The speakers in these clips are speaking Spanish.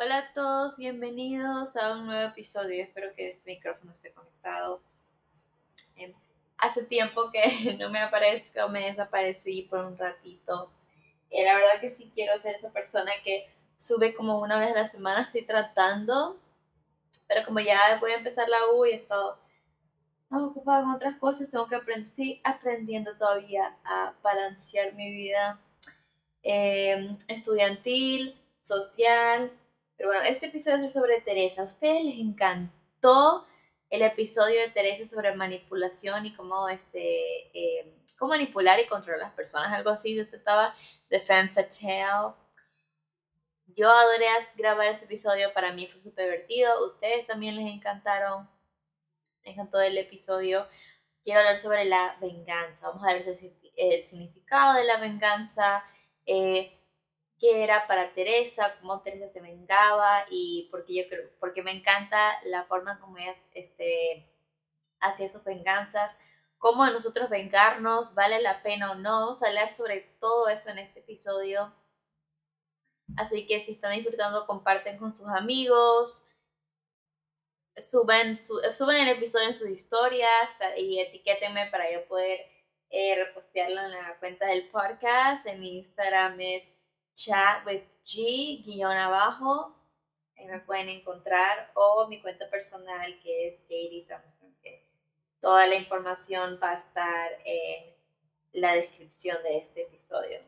Hola a todos, bienvenidos a un nuevo episodio. Espero que este micrófono esté conectado. Em, hace tiempo que no me aparezco, me desaparecí por un ratito. Eh, la verdad que sí quiero ser esa persona que sube como una vez a la semana, estoy tratando, pero como ya voy a empezar la U y he estado ocupada con otras cosas, tengo que aprender, estoy aprendiendo todavía a balancear mi vida em, estudiantil, social, pero bueno, este episodio es sobre Teresa. ¿A ustedes les encantó el episodio de Teresa sobre manipulación y cómo, este, eh, cómo manipular y controlar a las personas? Algo así, yo trataba de Femme Fatale. Yo adoré grabar ese episodio, para mí fue súper divertido. Ustedes también les encantaron. Me encantó el episodio. Quiero hablar sobre la venganza. Vamos a ver el significado de la venganza. Eh, qué era para Teresa, cómo Teresa se vengaba y porque yo creo, porque me encanta la forma como ella este, hacía sus venganzas, cómo nosotros vengarnos, vale la pena o no, vamos a hablar sobre todo eso en este episodio. Así que si están disfrutando, comparten con sus amigos, suben, suben el episodio en sus historias y etiquétenme para yo poder eh, repostearlo en la cuenta del podcast. En mi Instagram es chat with G, guion abajo, ahí me pueden encontrar, o mi cuenta personal que es Katie Thompson, toda la información va a estar en la descripción de este episodio.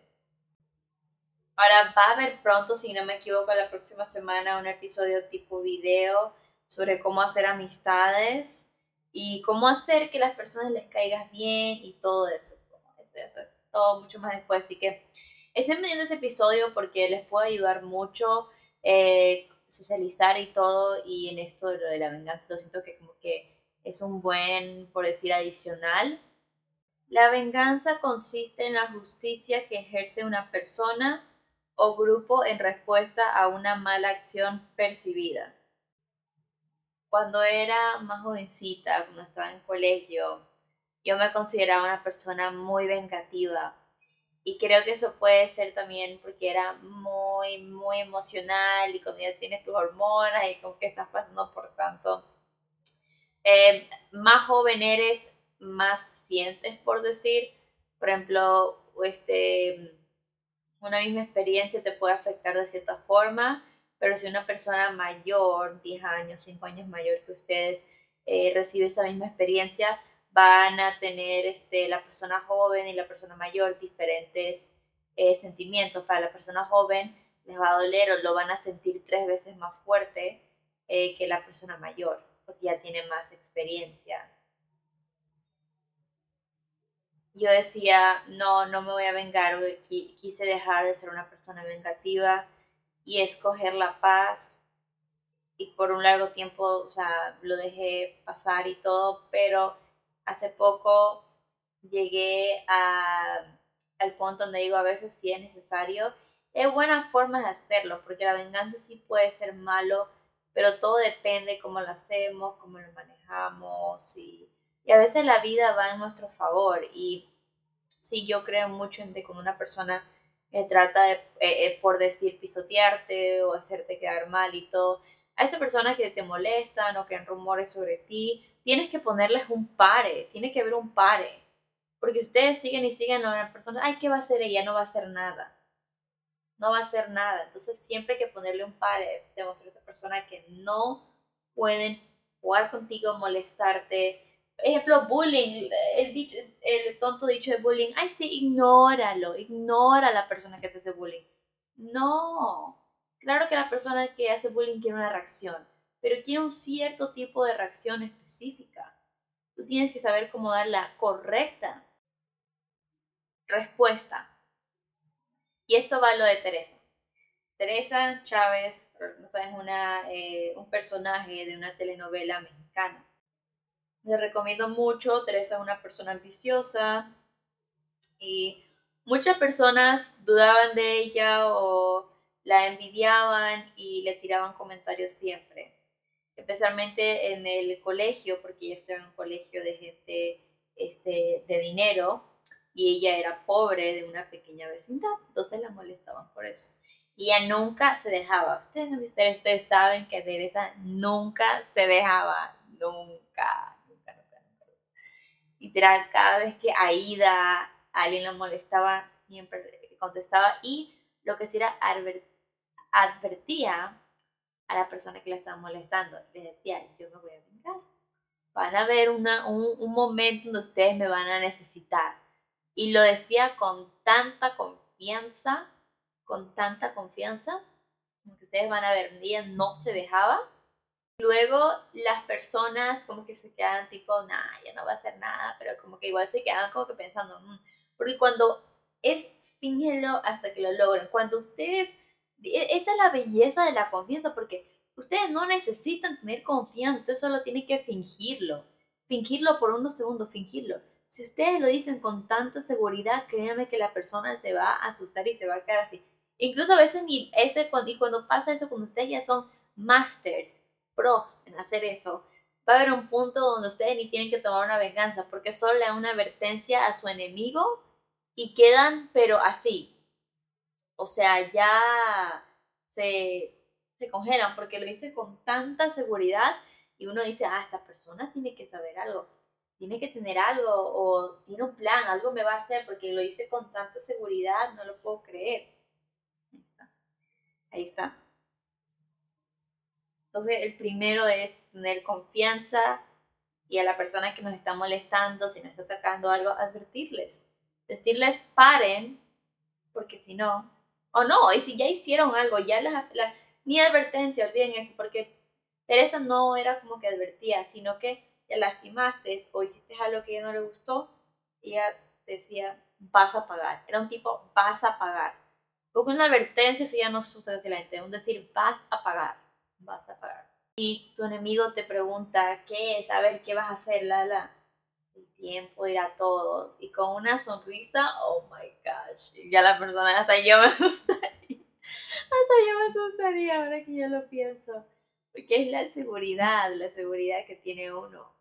Ahora va a haber pronto, si no me equivoco, la próxima semana un episodio tipo video sobre cómo hacer amistades y cómo hacer que las personas les caigas bien y todo eso. Todo mucho más después, así que estén viendo ese episodio porque les puede ayudar mucho eh, socializar y todo y en esto de lo de la venganza lo siento que como que es un buen, por decir, adicional. La venganza consiste en la justicia que ejerce una persona o grupo en respuesta a una mala acción percibida. Cuando era más jovencita, cuando estaba en colegio, yo me consideraba una persona muy vengativa y creo que eso puede ser también porque era muy, muy emocional y cuando ya tienes tus hormonas y con que estás pasando por tanto, eh, más joven eres, más sientes, por decir. Por ejemplo, este, una misma experiencia te puede afectar de cierta forma, pero si una persona mayor, 10 años, 5 años mayor que ustedes, eh, recibe esa misma experiencia, van a tener este, la persona joven y la persona mayor diferentes eh, sentimientos. Para la persona joven les va a doler o lo van a sentir tres veces más fuerte eh, que la persona mayor, porque ya tiene más experiencia. Yo decía, no, no me voy a vengar, quise dejar de ser una persona vengativa y escoger la paz. Y por un largo tiempo, o sea, lo dejé pasar y todo, pero hace poco llegué al punto donde digo a veces si es necesario. Es buena forma de hacerlo, porque la venganza sí puede ser malo, pero todo depende cómo lo hacemos, cómo lo manejamos y, a veces la vida va en nuestro favor y sí yo creo mucho en que como una persona me trata eh, eh, por decir, pisotearte o hacerte quedar mal y todo, a esas personas que te molestan o que han rumores sobre ti, tienes que ponerles un pare, tiene que haber un pare. Porque ustedes siguen y siguen a una persona, ay, ¿qué va a hacer ella? No va a hacer nada. No va a hacer nada. Entonces siempre hay que ponerle un pare, demostrar a esa persona que no pueden jugar contigo, molestarte. Ejemplo, bullying, el, el tonto dicho de bullying, ay, sí, ignóralo, ignora a la persona que te hace bullying. No, claro que la persona que hace bullying quiere una reacción pero quiere un cierto tipo de reacción específica. Tú tienes que saber cómo dar la correcta respuesta. Y esto va a lo de Teresa. Teresa Chávez, no sabes, una, eh, un personaje de una telenovela mexicana. Le recomiendo mucho. Teresa es una persona ambiciosa y muchas personas dudaban de ella o la envidiaban y le tiraban comentarios siempre especialmente en el colegio, porque yo estoy en un colegio de gente este, de dinero y ella era pobre de una pequeña vecindad, entonces la molestaban por eso. Y ella nunca se dejaba. Ustedes, ustedes, ustedes saben que Teresa nunca se dejaba. Nunca, nunca, nunca, nunca. Literal, cada vez que Aida, alguien la molestaba, siempre contestaba. Y lo que sí era advertía a la persona que la estaba molestando. Les decía, yo me voy a vengar. Van a haber una, un, un momento donde ustedes me van a necesitar. Y lo decía con tanta confianza, con tanta confianza, que ustedes van a ver, ella no se dejaba. Luego las personas como que se quedan tipo, nah, ya no va a hacer nada, pero como que igual se quedaban como que pensando, mm". porque cuando es fíngelo hasta que lo logren, cuando ustedes esta es la belleza de la confianza, porque ustedes no necesitan tener confianza, ustedes solo tienen que fingirlo. Fingirlo por unos segundos, fingirlo. Si ustedes lo dicen con tanta seguridad, créanme que la persona se va a asustar y se va a quedar así. Incluso a veces ni ese, y cuando pasa eso, cuando ustedes ya son masters, pros en hacer eso, va a haber un punto donde ustedes ni tienen que tomar una venganza, porque solo le dan una advertencia a su enemigo y quedan, pero así, o sea, ya se, se congelan porque lo dice con tanta seguridad y uno dice, ah, esta persona tiene que saber algo, tiene que tener algo o tiene un plan, algo me va a hacer porque lo dice con tanta seguridad, no lo puedo creer. Ahí está. Ahí está. Entonces, el primero es tener confianza y a la persona que nos está molestando, si nos está atacando algo, advertirles. Decirles paren, porque si no, o no, y si ya hicieron algo, ya las, ni advertencia, olviden eso, porque Teresa no era como que advertía, sino que ya lastimaste o hiciste algo que ya no le gustó, ella decía, vas a pagar. Era un tipo, vas a pagar. Porque una advertencia, eso ya no sucede hacia la gente, un decir, vas a pagar, vas a pagar. Y tu enemigo te pregunta, ¿qué es? A ver, ¿qué vas a hacer? La, la tiempo irá todo. Y con una sonrisa, oh my gosh. Ya la persona, hasta yo me asustaría. Hasta yo me asustaría ahora que yo lo pienso. Porque es la seguridad, la seguridad que tiene uno.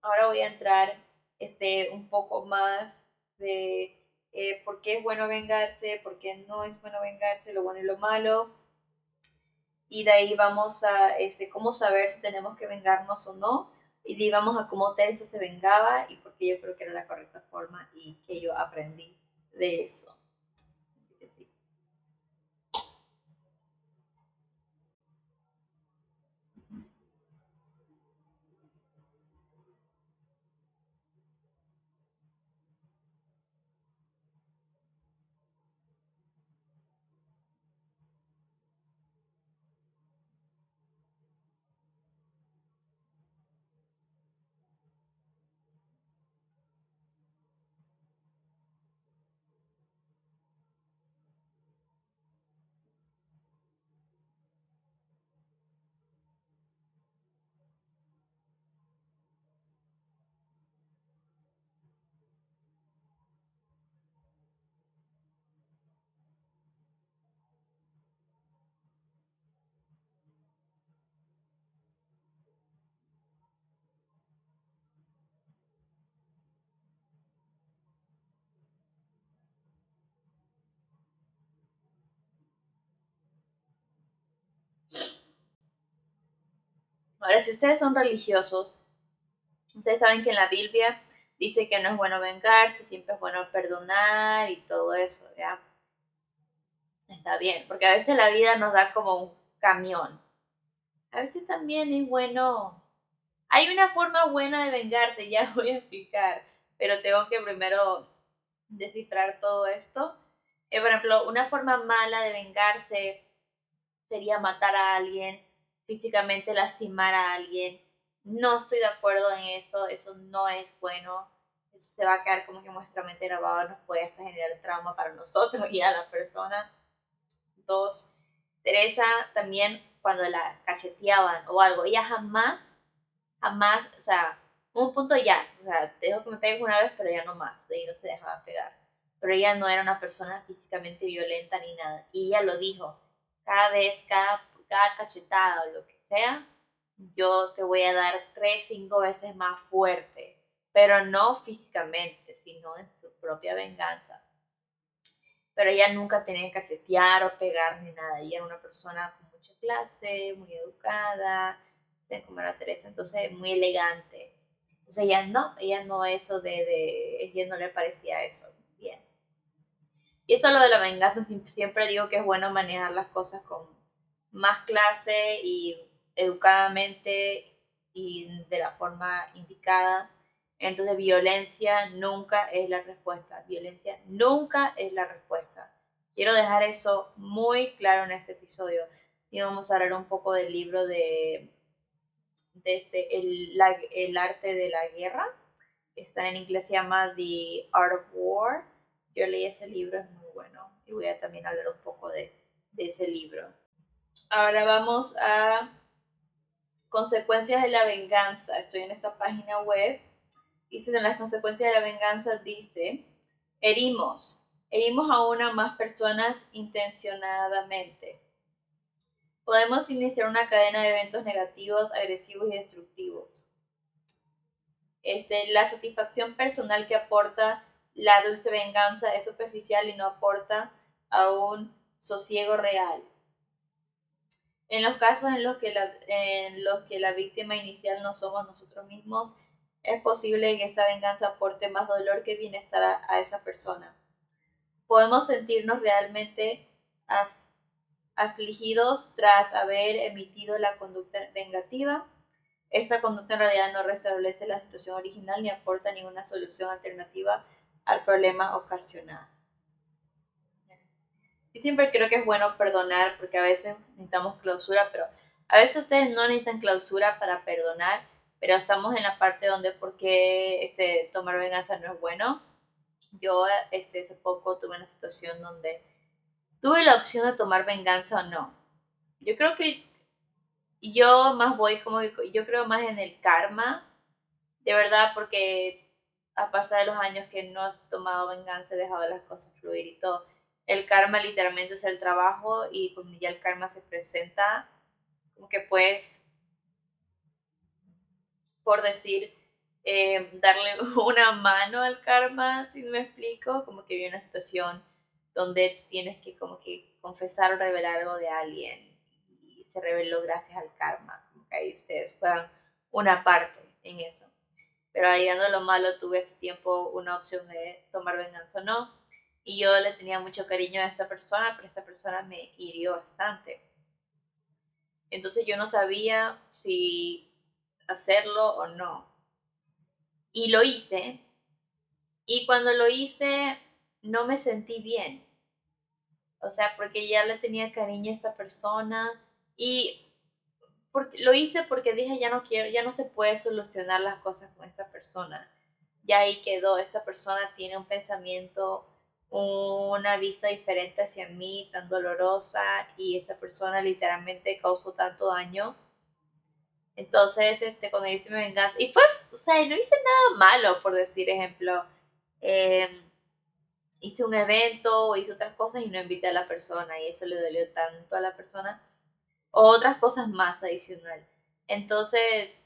Ahora voy a entrar este, un poco más de eh, por qué es bueno vengarse, por qué no es bueno vengarse, lo bueno y lo malo. Y de ahí vamos a este, cómo saber si tenemos que vengarnos o no y digamos a cómo Teresa se vengaba y porque yo creo que era la correcta forma y que yo aprendí de eso. Ahora, si ustedes son religiosos, ustedes saben que en la Biblia dice que no es bueno vengarse, siempre es bueno perdonar y todo eso, ¿ya? Está bien, porque a veces la vida nos da como un camión. A veces también es bueno... Hay una forma buena de vengarse, ya voy a explicar, pero tengo que primero descifrar todo esto. Eh, por ejemplo, una forma mala de vengarse sería matar a alguien, físicamente lastimar a alguien. No estoy de acuerdo en eso, eso no es bueno. Eso se va a quedar como que nuestra mente grabada, nos puede hasta generar trauma para nosotros y a la persona. Dos, Teresa también cuando la cacheteaban o algo, ella jamás, jamás, o sea, un punto ya, o sea, te dejo que me pegues una vez, pero ya no más, de ahí no se dejaba pegar. Pero ella no era una persona físicamente violenta ni nada. Y ella lo dijo, cada vez, cada cada cachetada o lo que sea, yo te voy a dar tres, cinco veces más fuerte, pero no físicamente, sino en su propia venganza. pero ella nunca tenía que cachetear o pegar ni nada. Ella era una persona con mucha clase, muy educada, sé cómo era Teresa, entonces muy elegante. Entonces ella no, ella no eso de, de, ella no le parecía eso bien. Y eso lo de la venganza, siempre digo que es bueno manejar las cosas con más clase y educadamente y de la forma indicada. Entonces violencia nunca es la respuesta. Violencia nunca es la respuesta. Quiero dejar eso muy claro en este episodio. Y vamos a hablar un poco del libro de, de este, el, el arte de la guerra. Está en inglés, se llama The Art of War. Yo leí ese libro, es muy bueno. Y voy a también hablar un poco de, de ese libro. Ahora vamos a consecuencias de la venganza. Estoy en esta página web. Y en las consecuencias de la venganza dice, herimos, herimos a una más personas intencionadamente. Podemos iniciar una cadena de eventos negativos, agresivos y destructivos. Este, la satisfacción personal que aporta la dulce venganza es superficial y no aporta a un sosiego real. En los casos en los que la, en los que la víctima inicial no somos nosotros mismos, es posible que esta venganza aporte más dolor que bienestar a, esa persona. Podemos sentirnos realmente afligidos tras haber emitido la conducta vengativa. Esta conducta en realidad no restablece la situación original ni aporta ninguna solución alternativa al problema ocasional. Y siempre creo que es bueno perdonar porque a veces necesitamos clausura, pero a veces ustedes no necesitan clausura para perdonar, pero estamos en la parte donde por qué este, tomar venganza no es bueno. Yo este, hace poco tuve una situación donde tuve la opción de tomar venganza o no. Yo creo que yo más voy como, yo creo más en el karma, de verdad, porque a pasar de los años que no has tomado venganza, he dejado las cosas fluir y todo el karma literalmente es el trabajo y cuando ya el karma se presenta, como que puedes, por decir, eh, darle una mano al karma, si me explico, como que viene una situación donde tienes que como que confesar o revelar algo de alguien y se reveló gracias al karma, como que ahí ustedes juegan una parte en eso. Pero ahí dando lo malo tuve ese tiempo una opción de tomar venganza o no y yo le tenía mucho cariño a esta persona, pero esta persona me hirió bastante. Entonces yo no sabía si hacerlo o no. Y lo hice. Y cuando lo hice, no me sentí bien. O sea, porque ya le tenía cariño a esta persona. Y porque, lo hice porque dije, ya no quiero, ya no se puede solucionar las cosas con esta persona. Ya ahí quedó, esta persona tiene un pensamiento una vista diferente hacia mí, tan dolorosa, y esa persona literalmente causó tanto daño. Entonces, este, cuando hice mi venganza, y fue, o sea, no hice nada malo, por decir ejemplo, em, hice un evento o hice otras cosas y no invité a la persona, y eso le dolió tanto a la persona, o otras cosas más adicional. Entonces,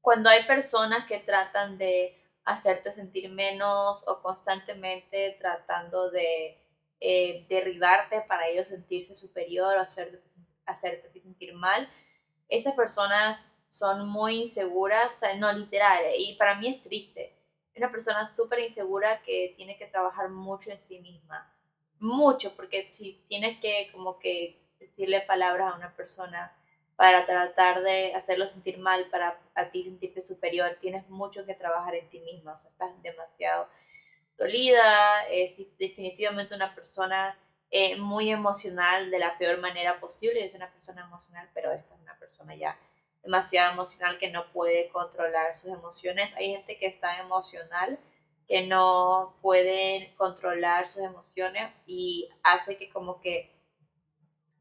cuando hay personas que tratan de hacerte sentir menos o constantemente tratando de eh, derribarte para ellos sentirse superior o hacerte, hacerte sentir mal. Esas personas son muy inseguras, o sea, no literal, y para mí es triste. Una persona súper insegura que tiene que trabajar mucho en sí misma, mucho, porque si tienes que como que decirle palabras a una persona para tratar de hacerlo sentir mal, para a ti sentirte superior. Tienes mucho que trabajar en ti misma, o sea, estás demasiado dolida, es definitivamente una persona eh, muy emocional de la peor manera posible. Es una persona emocional, pero esta es una persona ya demasiado emocional que no puede controlar sus emociones. Hay gente que está emocional, que no puede controlar sus emociones y hace que como que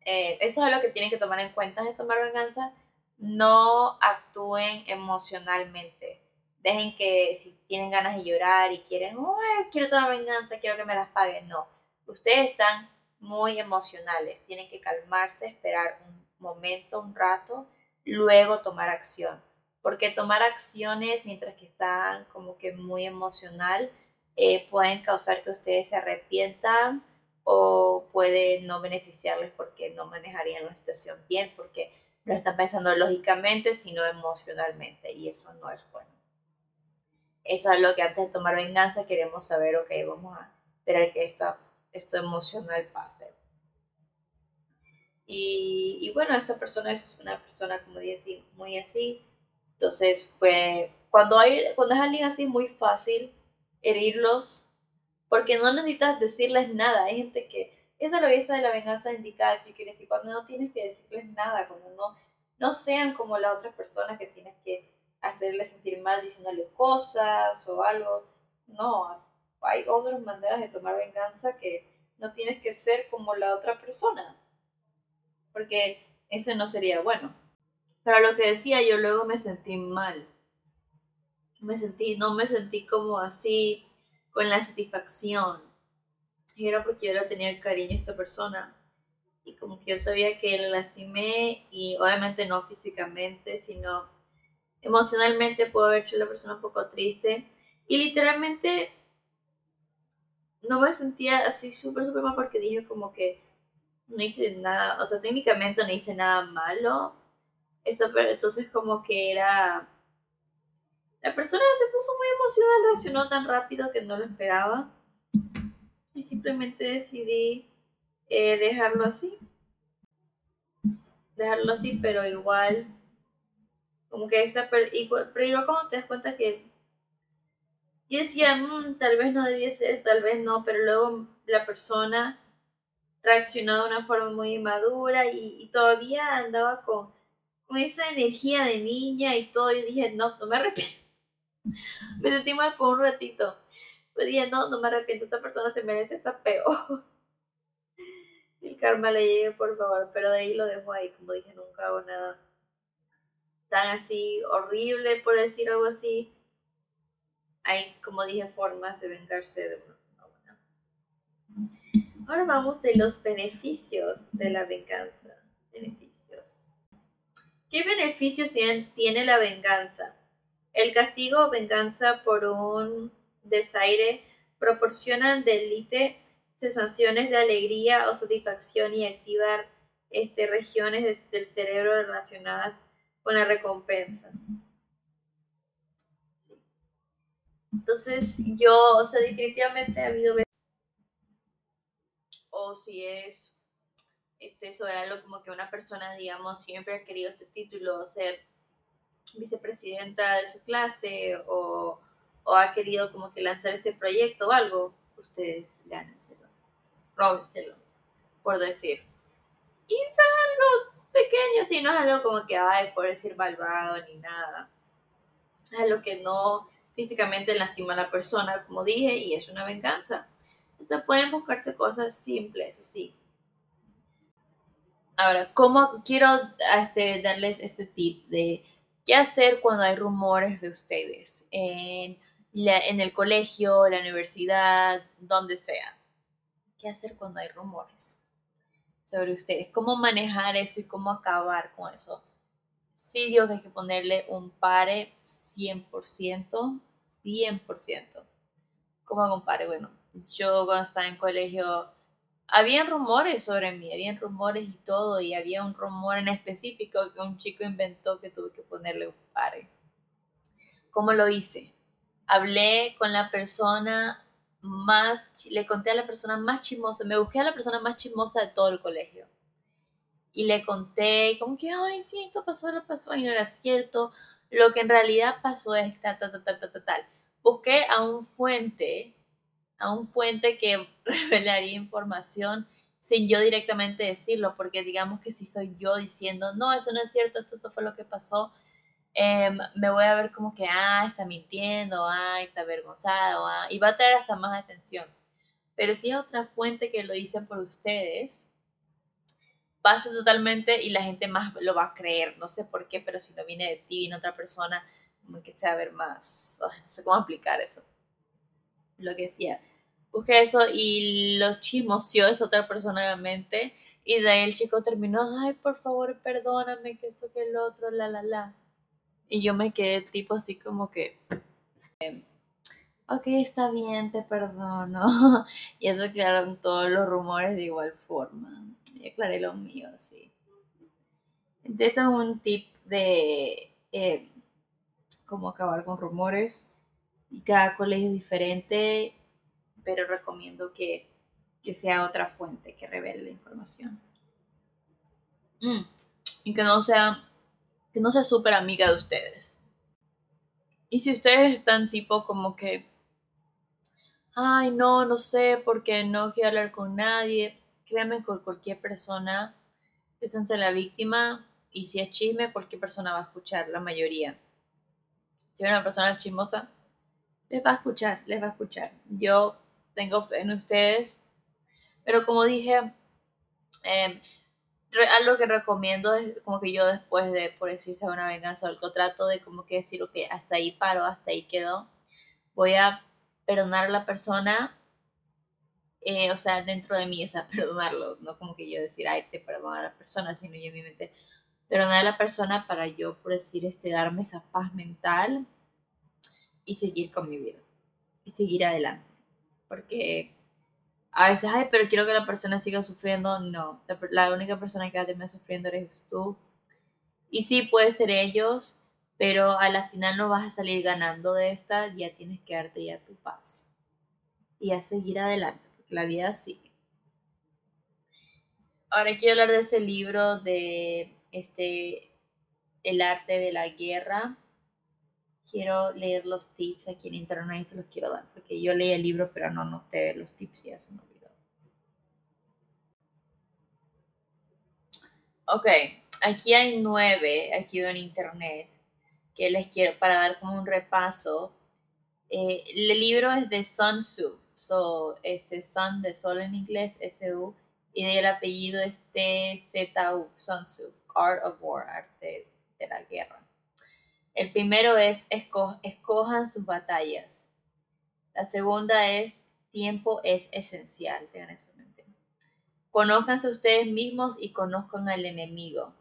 eh, eso es lo que tienen que tomar en cuenta de tomar venganza. No actúen emocionalmente. Dejen que si tienen ganas de llorar y quieren, quiero tomar venganza, quiero que me las paguen. No, ustedes están muy emocionales. Tienen que calmarse, esperar un momento, un rato, luego tomar acción. Porque tomar acciones mientras que están como que muy emocional eh, pueden causar que ustedes se arrepientan o puede no beneficiarles porque no manejarían la situación bien, porque no están pensando lógicamente, sino emocionalmente, y eso no es bueno. Eso es lo que antes de tomar venganza queremos saber, ok, vamos a esperar que esto, esto emocional pase. Y, bueno, esta persona es una persona, como dije, muy así. Entonces, fue, cuando, hay, cuando es alguien así, muy fácil herirlos, porque no necesitas decirles nada. Hay gente que, eso es la vista de la venganza indicada, que quiere decir, cuando no tienes que decirles nada, cuando no, no sean como las otras personas que tienes que hacerles sentir mal diciéndole cosas o algo. No, hay otras maneras de tomar venganza que no tienes que ser como la otra persona porque ese no sería bueno. Pero lo que decía, yo luego me sentí mal. Me sentí, no me sentí como así con la satisfacción. Y era porque yo le tenía cariño a esta persona. Y como que yo sabía que la lastimé y obviamente no físicamente, sino emocionalmente puedo haber hecho a la persona un poco triste. Y literalmente no me sentía así súper, súper mal porque dije como que no hice nada, o sea, técnicamente no hice nada malo. pero entonces como que era... La persona se puso muy emocionada, reaccionó tan rápido que no lo esperaba. Y simplemente decidí eh, dejarlo así. Dejarlo así, pero igual... Como que esta... Pero igual, cuando te das cuenta que... Yo decía, mm, tal vez no debiese tal vez no, pero luego la persona reaccionó de una forma muy inmadura y, todavía andaba con, con, esa energía de niña y todo. Y dije, no, no me arrepiento. me sentí mal por un ratito. Pues dije, no, no me arrepiento, esta persona se merece esta peor. El karma le llegue, por favor, pero de ahí lo dejo ahí, como dije, nunca hago nada tan así horrible, por decir algo así. Hay, como dije, formas de vengarse de uno. Ahora vamos de los beneficios de la venganza. Beneficios. ¿Qué beneficios tiene la venganza? El castigo o venganza por un desaire proporcionan delite sensaciones de alegría o satisfacción y activar este, regiones del cerebro relacionadas con la recompensa. Entonces, yo, o sea, definitivamente ha habido o si es este, eso era algo como que una persona, digamos, siempre ha querido ese título, ser vicepresidenta de su clase o, o ha querido como que lanzar ese proyecto o algo, ustedes gánenselo, róbenselo, por decir. Y es algo pequeño, si no es algo como que, ay, por decir malvado ni nada. Es algo que no físicamente lastima a la persona, como dije, y es una venganza. Entonces pueden buscarse cosas simples así. Ahora, ¿cómo quiero este, darles este tip de qué hacer cuando hay rumores de ustedes en, en el colegio, la universidad, donde sea? ¿Qué hacer cuando hay rumores sobre ustedes? ¿Cómo manejar eso y cómo acabar con eso? Sí digo que hay que ponerle un pare 100%, 100%. ¿Cómo hago un pare? Bueno, yo cuando estaba en colegio, había rumores sobre mí, había rumores y todo, y había un rumor en específico que un chico inventó que tuve que ponerle un pare. ¿Cómo lo hice? Hablé con la persona más, le conté a la persona más chismosa, me busqué a la persona más chismosa de todo el colegio. Y le conté, como que, ay, sí, esto pasó, lo pasó, y no era cierto. Lo que en realidad pasó es tal, tal, tal, tal, tal. Busqué a un fuente a un fuente que revelaría información sin yo directamente decirlo, porque digamos que si soy yo diciendo, no, eso no es cierto, esto, fue lo que pasó, em, me voy a ver como que, ah, está mintiendo, ah, está avergonzado, ah, y va a traer hasta más atención. Pero si es otra fuente que lo dice por ustedes, pasa totalmente y la gente más lo va a creer, no sé por qué, pero si no viene de ti, viene otra persona, como que se va a ver más, no sé cómo explicar eso lo que decía. Busqué eso y lo chismoseó esa otra persona obviamente. Y de ahí el chico terminó, ay, por favor, perdóname, que esto, que el otro, la, la, la. Y yo me quedé tipo así como que... ok, está bien, te perdono. y eso aclararon todos los rumores de igual forma. Y aclaré lo mío, sí. Entonces es un tip de eh, cómo acabar con rumores. Y cada colegio es diferente, pero recomiendo que, sea otra fuente que revele la información. Mm, y que no sea que no sea súper amiga de ustedes. Y si ustedes están tipo como que, ay, no, no sé, porque no quiero hablar con nadie, créanme con cualquier persona que se la víctima y si es chisme, cualquier persona va a escuchar, la mayoría. Si es una persona chismosa, les va a escuchar, les va a escuchar. Yo tengo fe en ustedes, pero como dije, eh, algo que recomiendo es como que yo después de, por decirse una venganza o algo, trato de como que decir, ok, hasta ahí paro, hasta ahí quedó. Voy a perdonar a la persona, eh, o sea, dentro de mí, o sea, perdonarlo, no como que yo decir, ay, te perdono a la persona, sino yo en mi mente, perdonar a la persona para yo, por decir, este, darme esa paz mental y seguir con mi vida y seguir adelante. Porque a veces, ay, pero quiero que la persona siga sufriendo. No, la, única persona que va a terminar sufriendo eres tú. Y sí, puede ser ellos, pero a la final no vas a salir ganando de esta, ya tienes que darte ya tu paz. Y a seguir adelante, porque la vida sigue. Ahora quiero hablar de ese libro de este El arte de la guerra. Quiero leer los tips aquí en internet y se los quiero dar, porque yo leí el libro, pero no noté los tips y ya se me olvidó. Ok, aquí hay nueve, aquí en internet, que les quiero para dar como un repaso. Eh, el libro es de Sun Tzu, so, este Sun de Sol en inglés, S-U, y del apellido es T-Z-U, Sun Tzu, Art of War, arte de la guerra. El primero es escojan sus batallas. La segunda es tiempo es esencial, tengan eso en mente. Conózcanse ustedes mismos y conozcan al enemigo.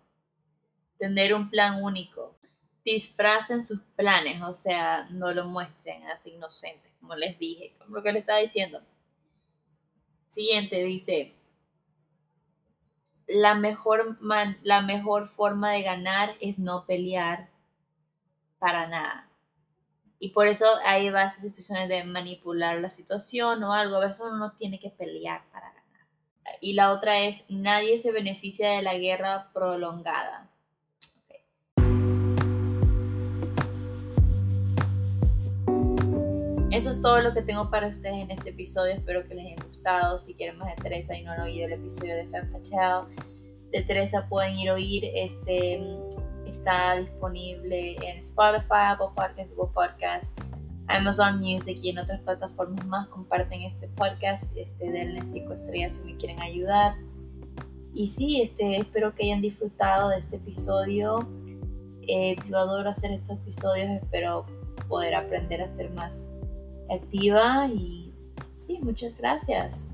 Tener un plan único. Disfracen sus planes, o sea, no lo muestren así inocentes, como les dije, como lo que les estaba diciendo. Siguiente dice, la mejor, la mejor forma de ganar es no pelear para nada. Y por eso ahí va esas situaciones de manipular la situación o algo. A veces uno no tiene que pelear para ganar. Y la otra es, nadie se beneficia de la guerra prolongada. Eso es todo lo que tengo para ustedes en este episodio. Espero que les haya gustado. Si quieren más de Teresa y no han oído el episodio de Femme de Teresa, pueden ir a oír este está disponible en Spotify, Apple Podcasts, Google Podcasts, Amazon Music y en otras plataformas más. Comparten este podcast, este, denle cinco estrellas si me quieren ayudar. Y sí, este, espero que hayan disfrutado de este episodio. Eh, yo adoro hacer estos episodios, espero poder aprender a ser más activa y sí, muchas gracias.